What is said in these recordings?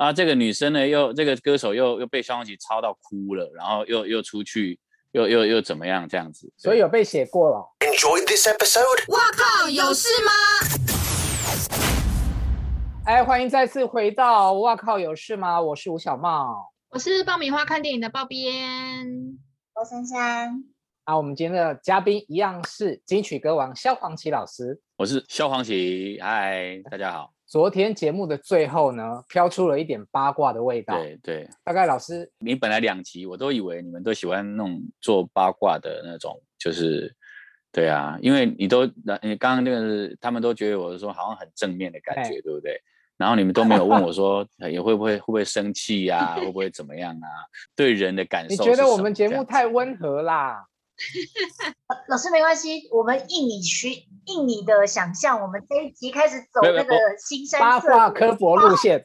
啊，这个女生呢又这个歌手又又被萧煌奇抄到哭了，然后又又出去又又又怎么样这样子，所以有被写过了。Enjoy this episode。我靠，有事吗？哎，欢迎再次回到哇靠，有事吗？我是吴小茂，我是爆米花看电影的爆编，我珊珊。啊，我们今天的嘉宾一样是金曲歌王萧煌奇老师。我是萧煌奇，嗨，大家好。昨天节目的最后呢，飘出了一点八卦的味道。对对，大概老师，你本来两集我都以为你们都喜欢那种做八卦的那种，就是对啊，因为你都你刚刚那个他们都觉得我说好像很正面的感觉，对不对？然后你们都没有问我说 也会不会会不会生气呀、啊，会不会怎么样啊？对人的感受，你觉得我们节目太温和啦？老师没关系，我们应你需应你的想象，我们这一集开始走那个新山八卦科博路线。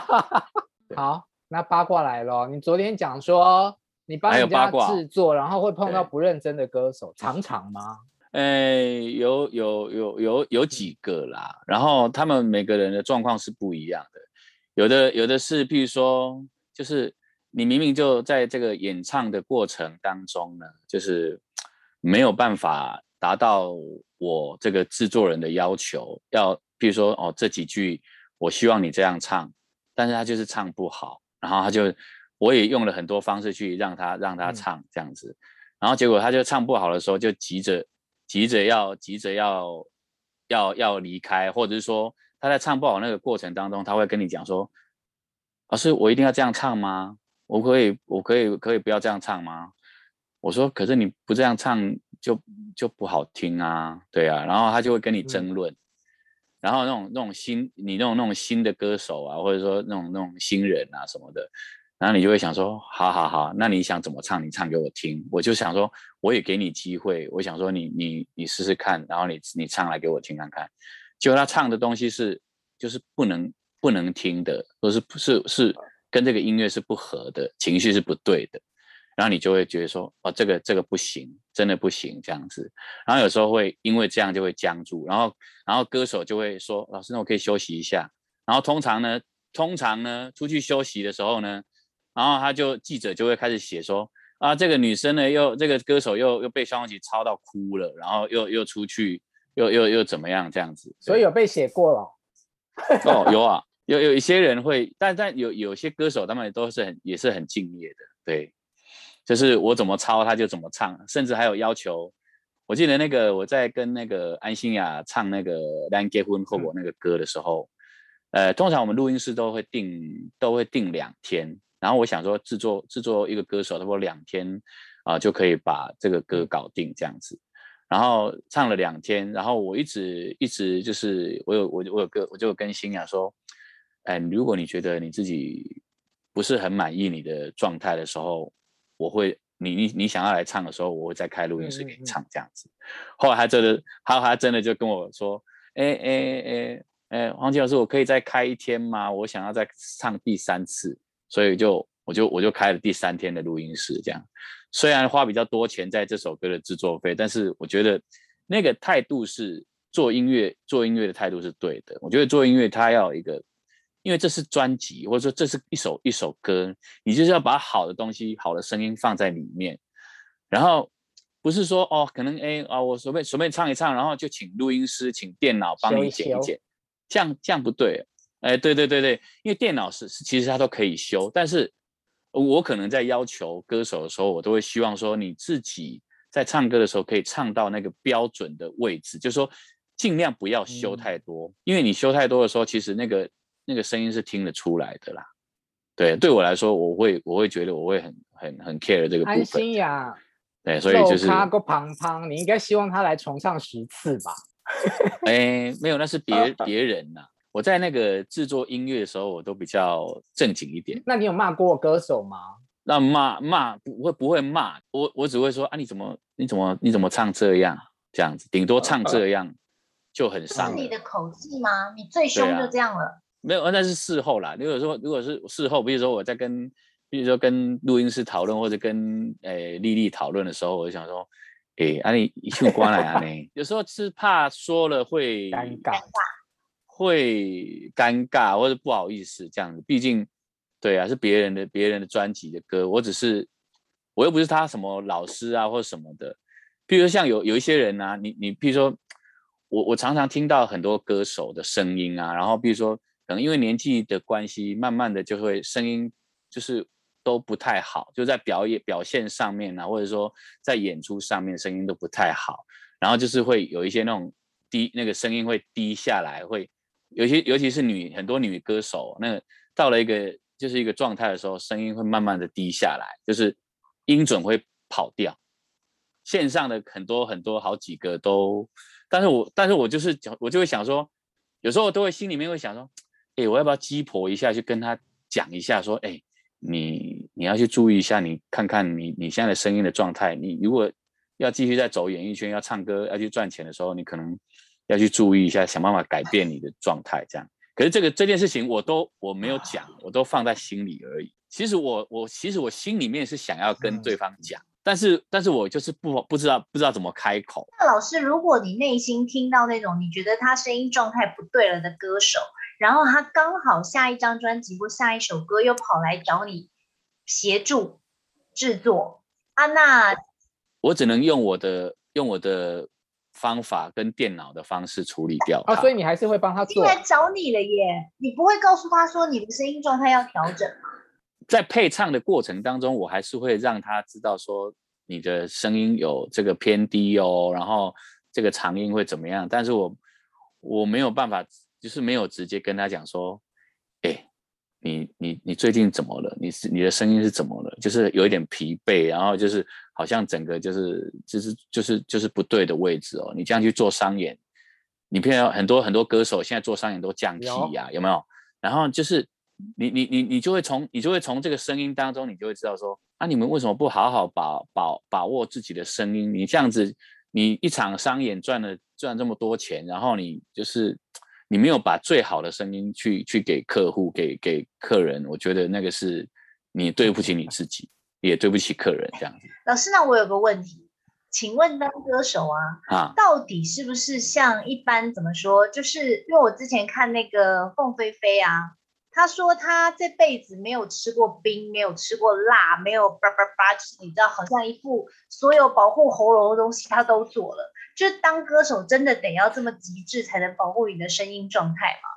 好，那八卦来了，你昨天讲说你帮人家制作，然后会碰到不认真的歌手，常常吗？哎，有有有有有几个啦，然后他们每个人的状况是不一样的，有的有的是，譬如说就是。你明明就在这个演唱的过程当中呢，就是没有办法达到我这个制作人的要求，要比如说哦这几句我希望你这样唱，但是他就是唱不好，然后他就我也用了很多方式去让他让他唱这样子，然后结果他就唱不好的时候就急着急着要急着要要要离开，或者是说他在唱不好那个过程当中，他会跟你讲说，老师我一定要这样唱吗？我可以，我可以，可以不要这样唱吗？我说，可是你不这样唱就就不好听啊，对啊。然后他就会跟你争论，嗯、然后那种那种新，你那种那种新的歌手啊，或者说那种那种新人啊什么的，然后你就会想说，好好好，那你想怎么唱，你唱给我听。我就想说，我也给你机会，我想说你你你试试看，然后你你唱来给我听看看。结果他唱的东西是就是不能不能听的，或是是是。是跟这个音乐是不合的，情绪是不对的，然后你就会觉得说，哦，这个这个不行，真的不行这样子。然后有时候会因为这样就会僵住，然后然后歌手就会说，老师，那我可以休息一下。然后通常呢，通常呢，出去休息的时候呢，然后他就记者就会开始写说，啊，这个女生呢又这个歌手又又被萧煌奇抄到哭了，然后又又出去又又又怎么样这样子。所以有被写过了。哦，有啊。有有一些人会，但但有有些歌手他们都是很也是很敬业的，对，就是我怎么抄他就怎么唱，甚至还有要求。我记得那个我在跟那个安心雅唱那个《咱结婚后》那个歌的时候，嗯、呃，通常我们录音室都会定都会定两天，然后我想说制作制作一个歌手，差不多两天啊、呃、就可以把这个歌搞定这样子，然后唱了两天，然后我一直一直就是我有我我有个我就跟心雅说。哎，如果你觉得你自己不是很满意你的状态的时候，我会，你你你想要来唱的时候，我会再开录音室给你唱这样子。后来他真的，他他真的就跟我说，哎哎哎哎，黄奇老师，我可以再开一天吗？我想要再唱第三次，所以就我就我就开了第三天的录音室这样。虽然花比较多钱在这首歌的制作费，但是我觉得那个态度是做音乐做音乐的态度是对的。我觉得做音乐它要有一个。因为这是专辑，或者说这是一首一首歌，你就是要把好的东西、好的声音放在里面，然后不是说哦，可能哎啊，我随便随便唱一唱，然后就请录音师、请电脑帮你剪一剪，这样这样不对。哎，对对对对，因为电脑是其实它都可以修，但是我可能在要求歌手的时候，我都会希望说你自己在唱歌的时候可以唱到那个标准的位置，就是说尽量不要修太多，嗯、因为你修太多的时候，其实那个。那个声音是听得出来的啦，对，对我来说，我会我会觉得我会很很很 care 这个部分。安心呀，对，所以就是他个胖胖，你应该希望他来重唱十次吧？哎，没有，那是别 别人呐。我在那个制作音乐的时候，我都比较正经一点。那你有骂过歌手吗？那骂骂不会不会骂，我我只会说啊，你怎么你怎么你怎么唱这样这样子，顶多唱这样 就很伤。是你的口气吗？你最凶就这样了。没有，那是事后啦。如果说如果是事后，比如说我在跟，比如说跟录音师讨论，或者跟诶丽丽讨论的时候，我就想说，诶，啊你一句关来啊你，有时候是怕说了会尴尬，会尴尬或者不好意思这样子，毕竟对啊，是别人的别人的专辑的歌，我只是我又不是他什么老师啊或者什么的。譬如说像有有一些人啊，你你譬如说我我常常听到很多歌手的声音啊，然后比如说可能因为年纪的关系，慢慢的就会声音就是都不太好，就在表演表现上面啊，或者说在演出上面声音都不太好，然后就是会有一些那种低那个声音会低下来，会有些尤其是女很多女歌手，那个到了一个就是一个状态的时候，声音会慢慢的低下来，就是音准会跑掉。线上的很多很多好几个都，但是我但是我就是我就会想说，有时候都会心里面会想说，哎，我要不要鸡婆一下，去跟他讲一下，说，哎，你你要去注意一下，你看看你你现在的声音的状态，你如果要继续在走演艺圈，要唱歌，要去赚钱的时候，你可能要去注意一下，想办法改变你的状态，这样。可是这个这件事情我都我没有讲，我都放在心里而已。其实我我其实我心里面是想要跟对方讲。但是，但是我就是不不知道不知道怎么开口。那老师，如果你内心听到那种你觉得他声音状态不对了的歌手，然后他刚好下一张专辑或下一首歌又跑来找你协助制作啊，那我只能用我的用我的方法跟电脑的方式处理掉。啊，所以你还是会帮他做。来找你了耶，你不会告诉他说你的声音状态要调整吗？在配唱的过程当中，我还是会让他知道说你的声音有这个偏低哦，然后这个长音会怎么样。但是我我没有办法，就是没有直接跟他讲说，哎，你你你最近怎么了？你是你的声音是怎么了？就是有一点疲惫，然后就是好像整个就是就是就是就是不对的位置哦。你这样去做商演，你譬如很多很多歌手现在做商演都降 key 呀，有，有没有？然后就是。你你你你就会从你就会从这个声音当中，你就会知道说，啊，你们为什么不好好把把把握自己的声音？你这样子，你一场商演赚了赚这么多钱，然后你就是你没有把最好的声音去去给客户给给客人，我觉得那个是你对不起你自己，也对不起客人这样子。老师，那我有个问题，请问当歌手啊，啊，到底是不是像一般怎么说？就是因为我之前看那个凤飞飞啊。他说他这辈子没有吃过冰，没有吃过辣，没有叭叭叭，就是你知道，好像一副所有保护喉咙的东西他都做了。就当歌手真的得要这么极致才能保护你的声音状态吗？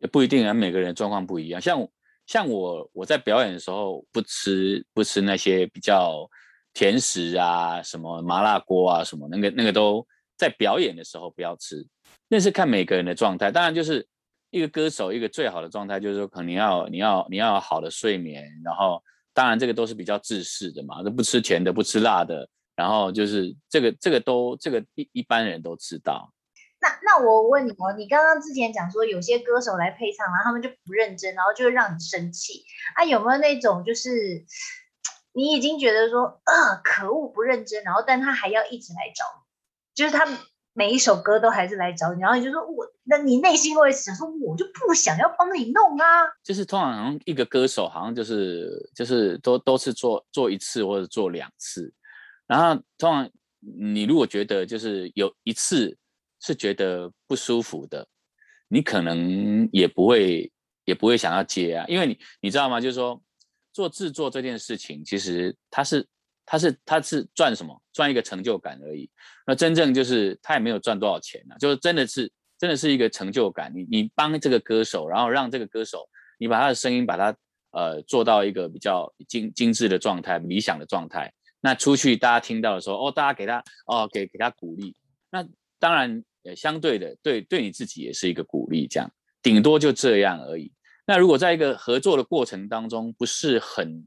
也不一定啊，每个人状况不一样。像像我我在表演的时候不吃不吃那些比较甜食啊，什么麻辣锅啊，什么那个那个都在表演的时候不要吃。那是看每个人的状态，当然就是。一个歌手，一个最好的状态就是说，可能要你要你要好的睡眠，然后当然这个都是比较自私的嘛，都不吃甜的，不吃辣的，然后就是这个这个都这个一一般人都知道。那那我问你哦，你刚刚之前讲说有些歌手来配唱，然后他们就不认真，然后就会让你生气啊？有没有那种就是你已经觉得说啊可恶不认真，然后但他还要一直来找你，就是他。每一首歌都还是来找你，然后你就说我，那你内心会想说，我就不想要帮你弄啊。就是通常好像一个歌手好像就是就是都都是做做一次或者做两次，然后通常你如果觉得就是有一次是觉得不舒服的，你可能也不会也不会想要接啊，因为你你知道吗？就是说做制作这件事情，其实它是。他是他是赚什么？赚一个成就感而已。那真正就是他也没有赚多少钱、啊，就是真的是真的是一个成就感。你你帮这个歌手，然后让这个歌手，你把他的声音把他呃做到一个比较精精致的状态、理想的状态。那出去大家听到的时候，哦，大家给他哦给给他鼓励。那当然也相对的，对对你自己也是一个鼓励，这样顶多就这样而已。那如果在一个合作的过程当中不是很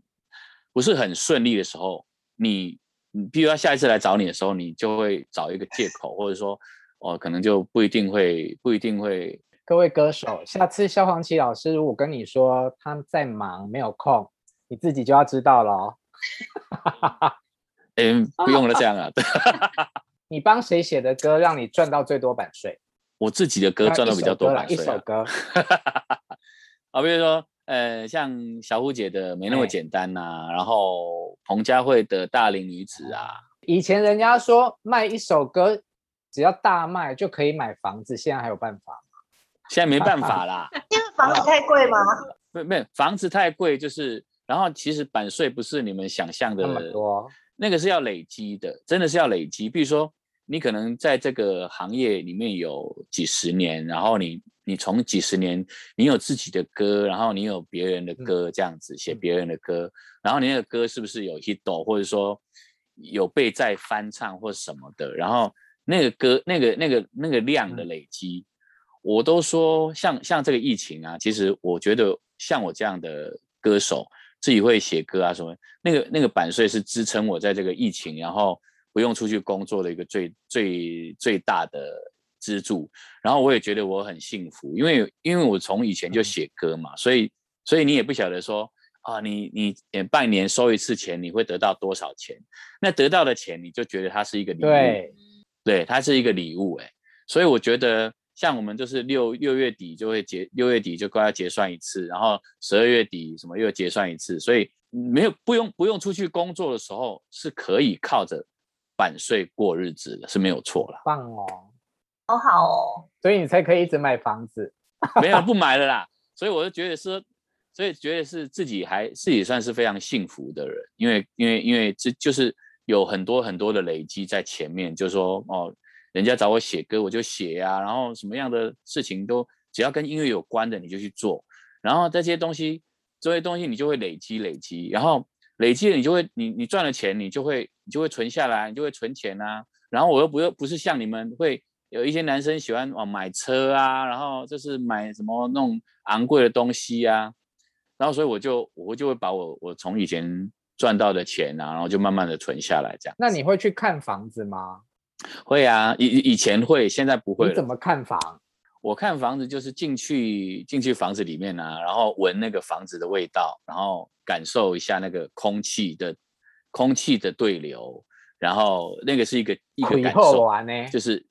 不是很顺利的时候，你，你比如他下一次来找你的时候，你就会找一个借口，或者说，哦，可能就不一定会，不一定会。各位歌手，下次萧煌奇老师如果跟你说他在忙没有空，你自己就要知道了哦。嗯，不用了，这样啊。你帮谁写的歌让你赚到最多版税？我自己的歌赚到比较多版税啊。一首歌。好，比如说。呃，像小虎姐的没那么简单呐、啊，然后彭佳慧的大龄女子啊，以前人家说卖一首歌只要大卖就可以买房子，现在还有办法吗？现在没办法啦，因为房子太贵吗？没没，房子太贵，就是然后其实版税不是你们想象的那么多，那个是要累积的，真的是要累积。比如说你可能在这个行业里面有几十年，然后你你从几十年你有自己的歌，然后你有别人的歌这样子写别人的歌，然后你那个歌是不是有 hit 或者说有被再翻唱或什么的，然后那个歌那个那个那个量的累积。嗯我都说像像这个疫情啊，其实我觉得像我这样的歌手，自己会写歌啊什么，那个那个版税是支撑我在这个疫情，然后不用出去工作的一个最最最大的支柱。然后我也觉得我很幸福，因为因为我从以前就写歌嘛，所以所以你也不晓得说啊，你你半年收一次钱，你会得到多少钱？那得到的钱你就觉得它是一个礼物，对，对，它是一个礼物哎，所以我觉得。像我们就是六六月底就会结，六月底就快要结算一次，然后十二月底什么又结算一次，所以没有不用不用出去工作的时候，是可以靠着版税过日子的，是没有错了。棒哦，好好哦，所以你才可以一直买房子。没有不买了啦，所以我就觉得说，所以觉得是自己还自己算是非常幸福的人，因为因为因为这就是有很多很多的累积在前面，就是说哦。人家找我写歌，我就写呀、啊，然后什么样的事情都只要跟音乐有关的，你就去做。然后这些东西，这些东西你就会累积累积，然后累积了你就会，你你赚了钱，你就会你就会存下来，你就会存钱啊。然后我又不又不是像你们会有一些男生喜欢哦买车啊，然后就是买什么那种昂贵的东西啊。然后所以我就我就会把我我从以前赚到的钱啊，然后就慢慢的存下来这样。那你会去看房子吗？会啊，以以前会，现在不会。你怎么看房？我看房子就是进去进去房子里面啊，然后闻那个房子的味道，然后感受一下那个空气的空气的对流，然后那个是一个一个感受，就是，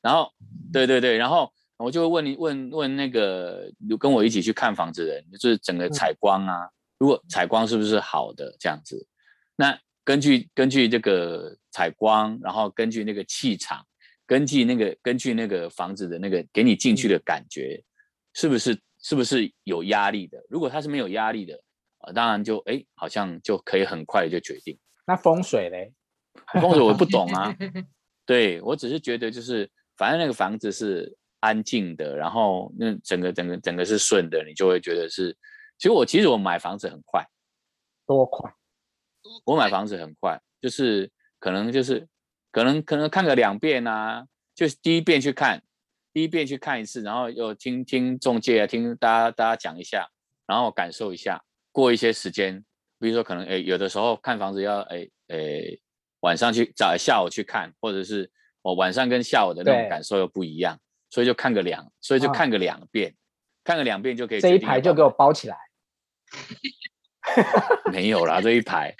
然后对对对，然后我就会问你问问那个跟我一起去看房子的人，就是整个采光啊，嗯、如果采光是不是好的这样子，那。根据根据这个采光，然后根据那个气场，根据那个根据那个房子的那个给你进去的感觉，是不是是不是有压力的？如果它是没有压力的，呃，当然就哎，好像就可以很快就决定。那风水嘞？风水我不懂啊。对，我只是觉得就是，反正那个房子是安静的，然后那整个整个整个是顺的，你就会觉得是。其实我其实我买房子很快，多快？我买房子很快，就是可能就是可能可能看个两遍啊，就是第一遍去看，第一遍去看一次，然后又听听中介啊，听大家大家讲一下，然后感受一下。过一些时间，比如说可能哎有的时候看房子要哎哎晚上去早下午去看，或者是我晚上跟下午的那种感受又不一样，所以就看个两，所以就看个两遍，啊、看个两遍就可以。这一排就给我包起来。没有啦，这一排，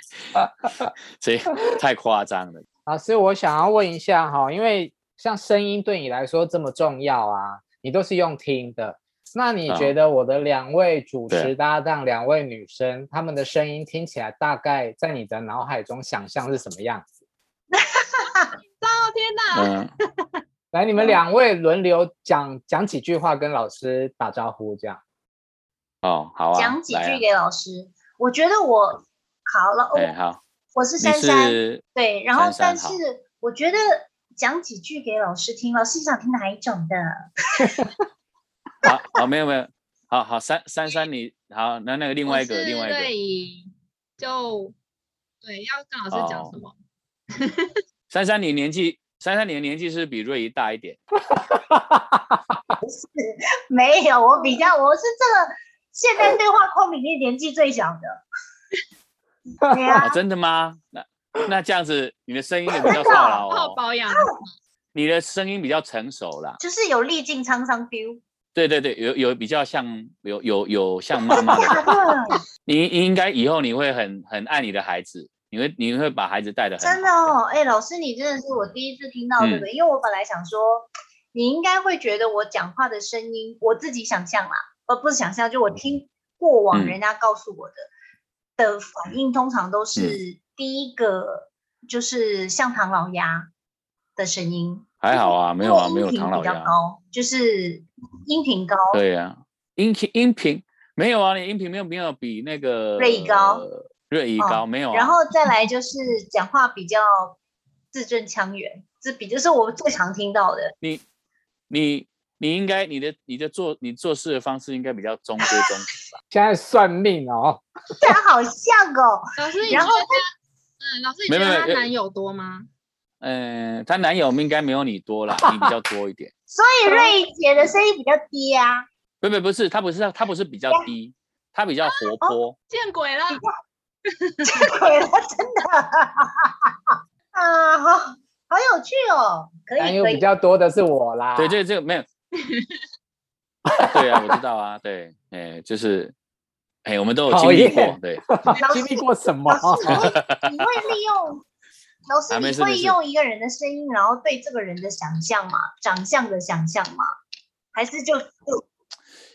这太夸张了。老师，我想要问一下哈，因为像声音对你来说这么重要啊，你都是用听的，那你觉得我的两位主持搭档，两位女生，她们的声音听起来大概在你的脑海中想象是什么样子？哦天哪！嗯、来，你们两位轮流讲讲几句话，跟老师打招呼，这样。哦，好啊。讲几句给老师。我觉得我好了，哎，好，我是珊珊，对，然后但是我觉得讲几句给老师听，老师想听哪一种的？好好，没有没有，好好，珊珊珊你好，那那个另外一个另外一个，就对，要跟老师讲什么？珊珊你年纪，珊珊你的年纪是比瑞怡大一点？不是，没有，我比较，我是这个。现在对话框里面年纪最小的，对啊，真的吗？那那这样子，你的声音也比较少了哦。保养，你的声音比较成熟了，就是有历尽沧桑 feel。对对对，有有比较像，有有有像妈妈的。你应该以后你会很很爱你的孩子，你会你会把孩子带的很。真的哦，哎，老师，你真的是我第一次听到这个，因为我本来想说，你应该会觉得我讲话的声音，我自己想象啦。而不是想象，就我听过往人家告诉我的、嗯、的反应，通常都是第一个就是像唐老鸭的声音，还好啊，没有啊，没有唐老鸭。比较高，就是音频高。对呀、啊，音频音频没有啊，你音频没有没有比那个瑞仪高，瑞仪高、哦、没有、啊。然后再来就是讲话比较字正腔圆，这比就是我们最常听到的。你你你应该你的你的做你做事的方式应该比较中规中矩吧？现在算命哦，这好像哦。老师，然后嗯，老师，你觉得他男友多吗？嗯，她男友应该没有你多啦，你比较多一点。所以瑞姐的声音比较低啊？不不不是，她不是，她不是比较低，她比较活泼。见鬼了！见鬼了！真的啊，好好有趣哦。可以，男友比较多的是我啦。对，这这个没有。对啊，我知道啊。对，哎，就是，哎，我们都有经历过。对，经历过什么？你会利用？老师，你会用一个人的声音，然后对这个人的想象吗？长相的想象吗？还是就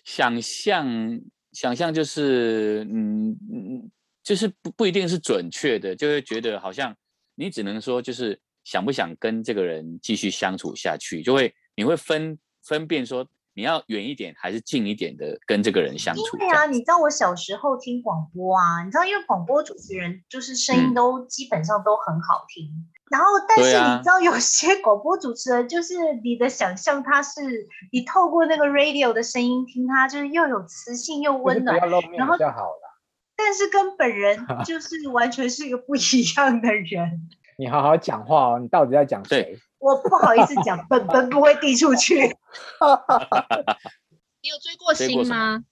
想象？想象就是，嗯嗯，就是不不一定是准确的，就会觉得好像你只能说就是想不想跟这个人继续相处下去，就会你会分分辨说。你要远一点还是近一点的跟这个人相处？对啊，你知道我小时候听广播啊，你知道因为广播主持人就是声音都基本上都很好听，嗯、然后但是你知道有些广播主持人就是你的想象他是你透过那个 radio 的声音听他就是又有磁性又温暖，然后但是跟本人 就是完全是一个不一样的人。你好好讲话哦，你到底在讲谁？我不好意思讲，本本不会递出去。你有追过星吗？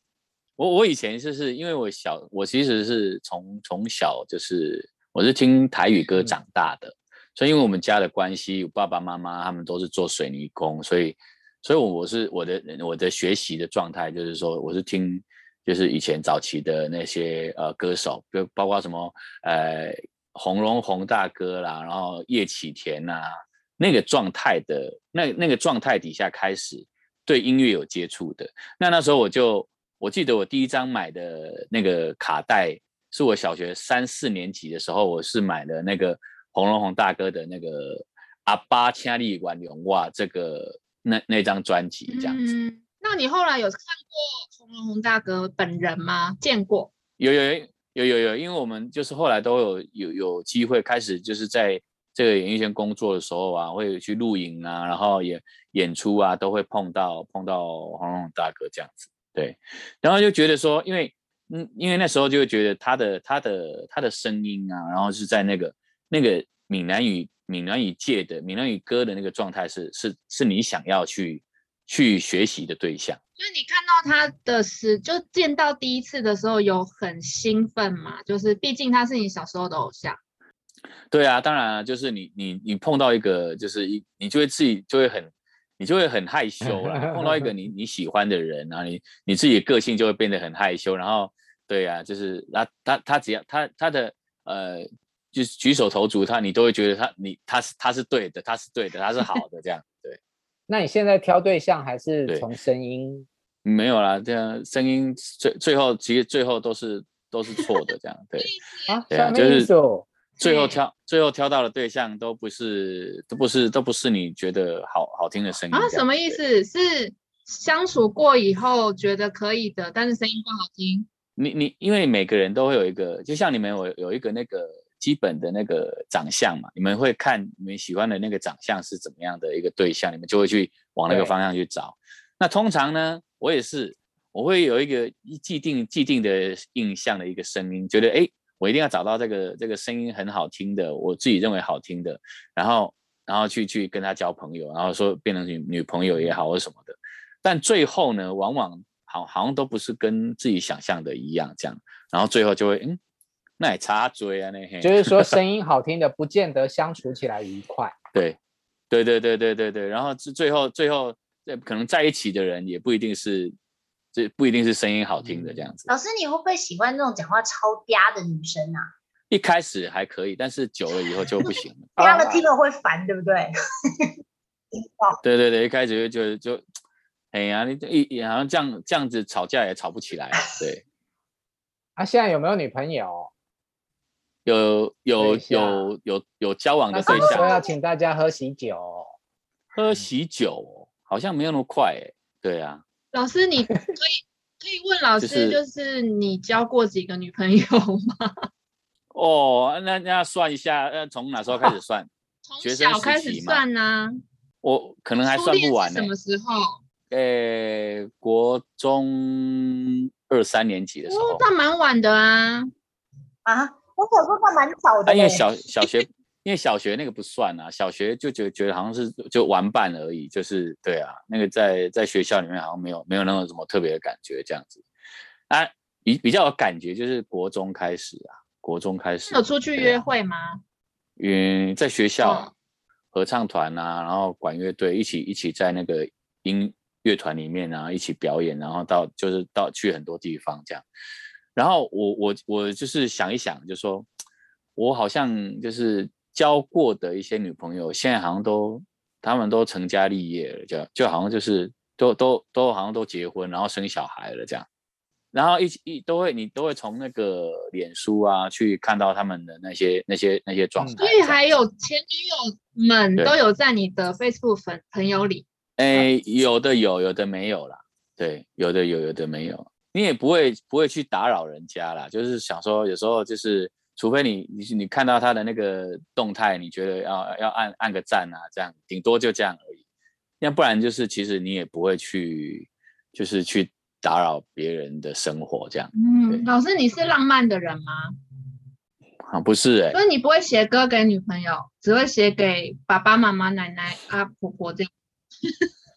我我以前就是因为我小，我其实是从从小就是我是听台语歌长大的，嗯、所以因为我们家的关系，我爸爸妈妈他们都是做水泥工，所以所以我我是我的我的学习的状态就是说，我是听就是以前早期的那些呃歌手，就包括什么呃洪荣宏大哥啦，然后叶启田呐、啊。那个状态的那那个状态底下开始对音乐有接触的，那那时候我就我记得我第一张买的那个卡带是我小学三四年级的时候，我是买的那个洪荣宏大哥的那个阿爸请你原谅我这个那那张专辑这样子。嗯，那你后来有看过洪荣宏大哥本人吗？见过？有有有有有，因为我们就是后来都有有有机会开始就是在。这个演艺圈工作的时候啊，会去录影啊，然后演演出啊，都会碰到碰到洪荣宏大哥这样子，对，然后就觉得说，因为嗯，因为那时候就会觉得他的他的他的声音啊，然后是在那个那个闽南语闽南语界的闽南语歌的那个状态是是是你想要去去学习的对象。所以你看到他的时，就见到第一次的时候有很兴奋嘛？就是毕竟他是你小时候的偶像。对啊，当然啊，就是你你你碰到一个，就是一你就会自己就会很，你就会很害羞啦。碰到一个你 你喜欢的人，然后你你自己的个性就会变得很害羞。然后，对啊，就是他他他只要他他的呃，就是举手投足，他你都会觉得他你他是他是对的，他是对的，他是好的这样。对。那你现在挑对象还是从声音？没有啦，这样声音最最后其实最后都是都是错的这样。对 啊，对啊，就是。最后挑最后挑到的对象都不是都不是都不是你觉得好好听的声音啊？什么意思？是相处过以后觉得可以的，但是声音不好听。你你因为每个人都会有一个，就像你们有有一个那个基本的那个长相嘛，你们会看你们喜欢的那个长相是怎么样的一个对象，你们就会去往那个方向去找。那通常呢，我也是我会有一个既定既定的印象的一个声音，觉得哎。诶我一定要找到这个这个声音很好听的，我自己认为好听的，然后然后去去跟他交朋友，然后说变成女女朋友也好或什么的，但最后呢，往往好好像都不是跟自己想象的一样这样，然后最后就会嗯，那也插嘴啊那，就是说 声音好听的不见得相处起来愉快，对，对对对对对对，然后最后最后这可能在一起的人也不一定是。这不一定是声音好听的这样子。老师，你会不会喜欢那种讲话超嗲的女生啊？一开始还可以，但是久了以后就不行了。嗲了听了会烦，对不对？对对对，一开始就就就，哎呀，你一好像这样这样子吵架也吵不起来。对。啊，现在有没有女朋友？有有有有有交往的对象。说要请大家喝喜酒。喝喜酒好像没有那么快哎。对啊，老师，你可以可以问老师，就是你交过几个女朋友吗？哦，那那算一下，那从哪时候开始算？从小开始算呢、啊？我可能还算不完呢。什么时候？呃，国中二三年级的时候。哦，那蛮晚的啊。啊，我小时候还蛮早的、啊。因为小小学，因为小学那个不算啊，小学就觉得觉得好像是就玩伴而已，就是对啊，那个在在学校里面好像没有没有那种什么特别的感觉这样子。啊，比比较有感觉就是国中开始啊，国中开始。有出去约会吗？嗯，在学校合唱团啊，然后管乐队一起一起在那个音乐团里面啊一起表演，然后到就是到去很多地方这样。然后我我我就是想一想，就说我好像就是交过的一些女朋友，现在好像都他们都成家立业了，就就好像就是都都都好像都结婚，然后生小孩了这样。然后一起一都会，你都会从那个脸书啊去看到他们的那些那些那些状态。所以还有前女友们都有在你的 Facebook 粉朋友里？哎，有的有，有的没有啦。对，有的有，有的没有。你也不会不会去打扰人家啦，就是想说有时候就是，除非你你你看到他的那个动态，你觉得要要按按个赞啊，这样顶多就这样而已。要不然就是其实你也不会去，就是去。打扰别人的生活，这样。嗯，老师，你是浪漫的人吗？啊，不是哎、欸。所以你不会写歌给女朋友，只会写给爸爸妈妈、奶奶啊、婆婆这样。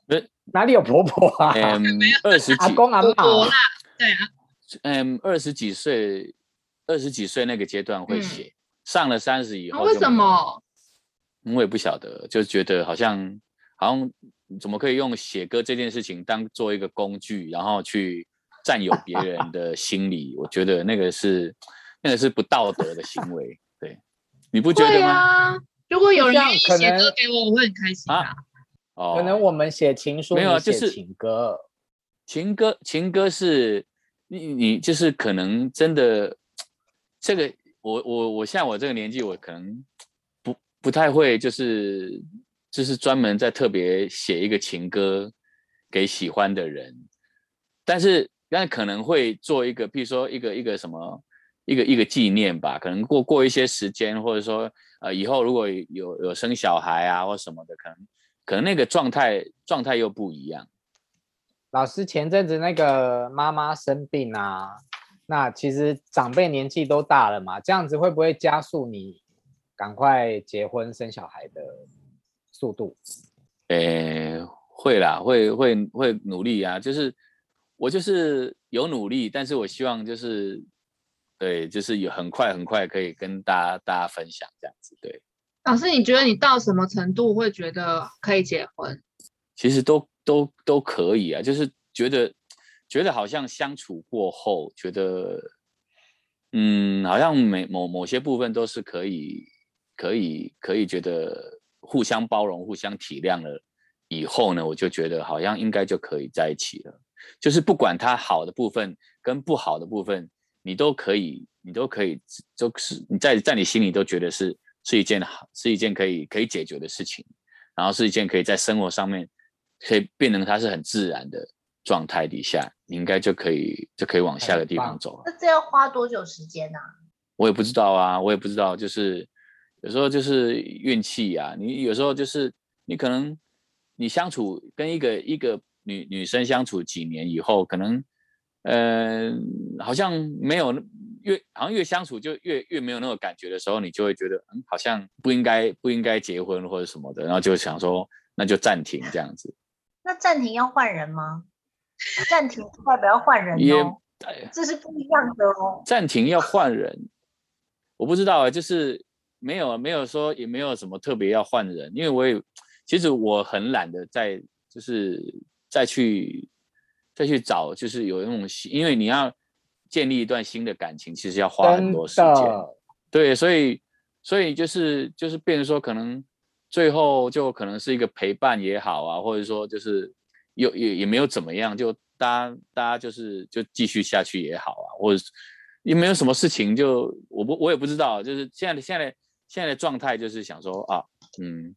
哪里有婆婆啊？嗯，二十几阿公阿妈。对啊。嗯，二十几岁，二十几岁那个阶段会写，嗯、上了三十以后、啊。为什么？我也不晓得，就觉得好像，好像。怎么可以用写歌这件事情当做一个工具，然后去占有别人的心理？我觉得那个是那个是不道德的行为。对，你不觉得吗？啊，如果有人愿意写歌给我，我会很开心啊。哦，可能我们写情书，没有，就是情歌。情歌，情歌是你你就是可能真的这个，我我我像我这个年纪，我可能不不太会就是。就是专门在特别写一个情歌给喜欢的人，但是但可能会做一个，譬如说一个一个什么一个一个纪念吧。可能过过一些时间，或者说呃以后如果有有生小孩啊或什么的，可能可能那个状态状态又不一样。老师前阵子那个妈妈生病啊，那其实长辈年纪都大了嘛，这样子会不会加速你赶快结婚生小孩的？速度，诶、欸，会啦，会会会努力啊，就是我就是有努力，但是我希望就是，对，就是有很快很快可以跟大家大家分享这样子，对。老师，你觉得你到什么程度会觉得可以结婚？其实都都都可以啊，就是觉得觉得好像相处过后，觉得嗯，好像每某某些部分都是可以可以可以觉得。互相包容、互相体谅了以后呢，我就觉得好像应该就可以在一起了。就是不管他好的部分跟不好的部分，你都可以，你都可以，就是你在在你心里都觉得是是一件好，是一件可以可以解决的事情，然后是一件可以在生活上面可以变成它是很自然的状态底下，你应该就可以就可以往下个地方走了。那这要花多久时间呢？我也不知道啊，我也不知道，就是。有时候就是运气呀，你有时候就是你可能你相处跟一个一个女女生相处几年以后，可能嗯、呃、好像没有越好像越相处就越越没有那个感觉的时候，你就会觉得嗯好像不应该不应该结婚或者什么的，然后就想说那就暂停这样子。那暂停要换人吗？暂停代表要换人哦，这是不一样的哦。暂停要换人，我不知道啊，就是。没有，没有说，也没有什么特别要换人，因为我也其实我很懒得再就是再去再去找，就是有那种，因为你要建立一段新的感情，其实要花很多时间。对，所以所以就是就是变成说，可能最后就可能是一个陪伴也好啊，或者说就是有也也没有怎么样，就大家大家就是就继续下去也好啊，或者也没有什么事情就，就我不我也不知道，就是现在的现在的。现在的状态就是想说啊，嗯，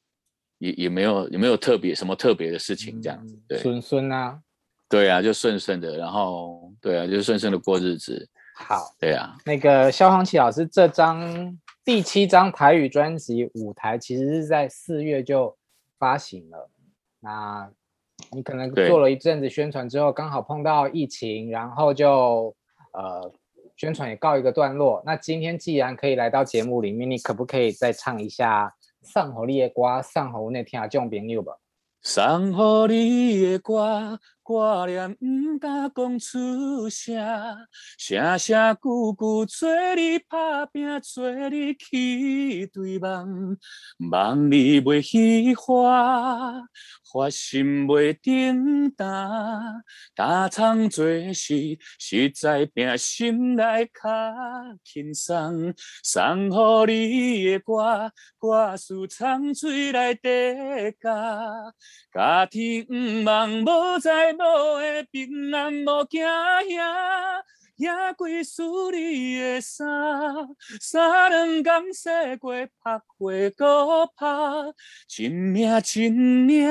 也也没有也没有特别什么特别的事情这样子，对，顺顺啊，对啊，就顺顺的，然后对啊，就顺顺的过日子。好，对啊，那个萧煌奇老师这张第七张台语专辑《舞台》其实是在四月就发行了，那你可能做了一阵子宣传之后，刚好碰到疫情，然后就呃。宣传也告一个段落。那今天既然可以来到节目里面，你可不可以再唱一下《送予你的歌》，上河那听众朋友吧？送予你的歌。挂念不敢讲出声，声声句句做你打拼，做你去对梦，梦你袂虚华，发心袂顶担，打从做事实在拼心内较轻松，送予你的歌，歌词藏水内底加，家庭毋忙无在。无的平安无惊吓，野归思你的衫，三两工洗过，拍过搁拍，真命真命，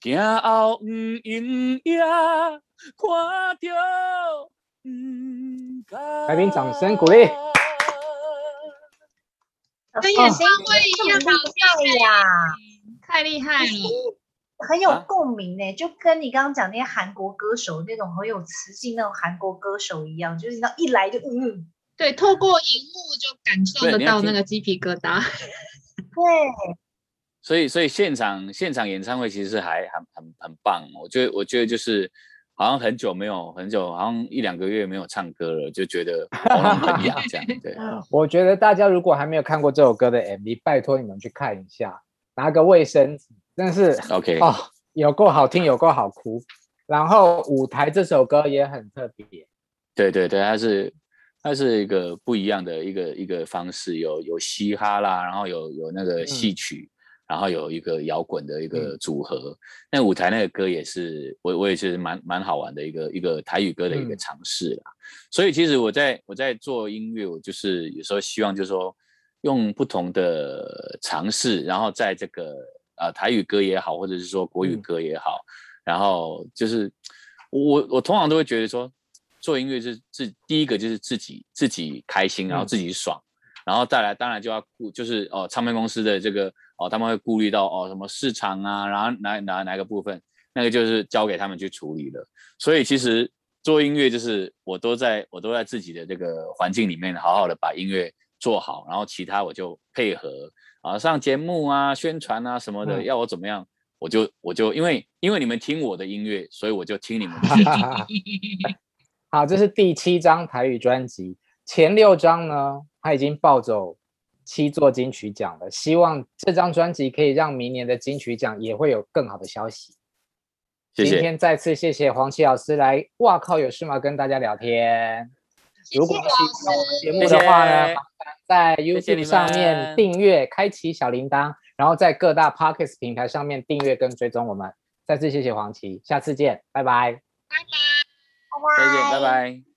行后毋永远，看着。来宾掌声鼓励。跟演唱会一样好笑呀，太厉害了。很有共鸣呢，啊、就跟你刚刚讲那些韩国歌手那种很有磁性那种韩国歌手一样，就是那一来就嗯，对，透过荧幕就感受得到那个鸡皮疙瘩。对，所以所以现场现场演唱会其实是还很很很棒，我觉得我觉得就是好像很久没有很久，好像一两个月没有唱歌了，就觉得 喉咙很痒这样。对，我觉得大家如果还没有看过这首歌的 MV，拜托你们去看一下，拿个卫生纸。但是，OK，哦，有够好听，有够好哭。然后舞台这首歌也很特别。对对对，它是它是一个不一样的一个一个方式，有有嘻哈啦，然后有有那个戏曲，嗯、然后有一个摇滚的一个组合。嗯、那舞台那个歌也是我我也是蛮蛮好玩的一个一个台语歌的一个尝试啦。嗯、所以其实我在我在做音乐，我就是有时候希望就是说用不同的尝试，然后在这个。啊，台语歌也好，或者是说国语歌也好，嗯、然后就是我我通常都会觉得说，做音乐是自第一个就是自己自己开心，然后自己爽，嗯、然后再来当然就要顾就是哦，唱片公司的这个哦，他们会顾虑到哦什么市场啊，然后哪哪哪个部分，那个就是交给他们去处理了。所以其实做音乐就是我都在我都在自己的这个环境里面好好的把音乐做好，然后其他我就配合。啊，上节目啊，宣传啊什么的，嗯、要我怎么样，我就我就因为因为你们听我的音乐，所以我就听你们的。好，这是第七张台语专辑，前六张呢，他已经抱走七座金曲奖了。希望这张专辑可以让明年的金曲奖也会有更好的消息。谢谢。今天再次谢谢黄奇老师来，哇靠，有事吗？跟大家聊天。谢谢如果喜欢我们节目的话呢？谢谢在 YouTube 上面订阅，开启小铃铛，然后在各大 Podcast 平台上面订阅跟追踪我们。再次谢谢黄奇，下次见，拜拜，拜拜，拜拜，再见，拜拜。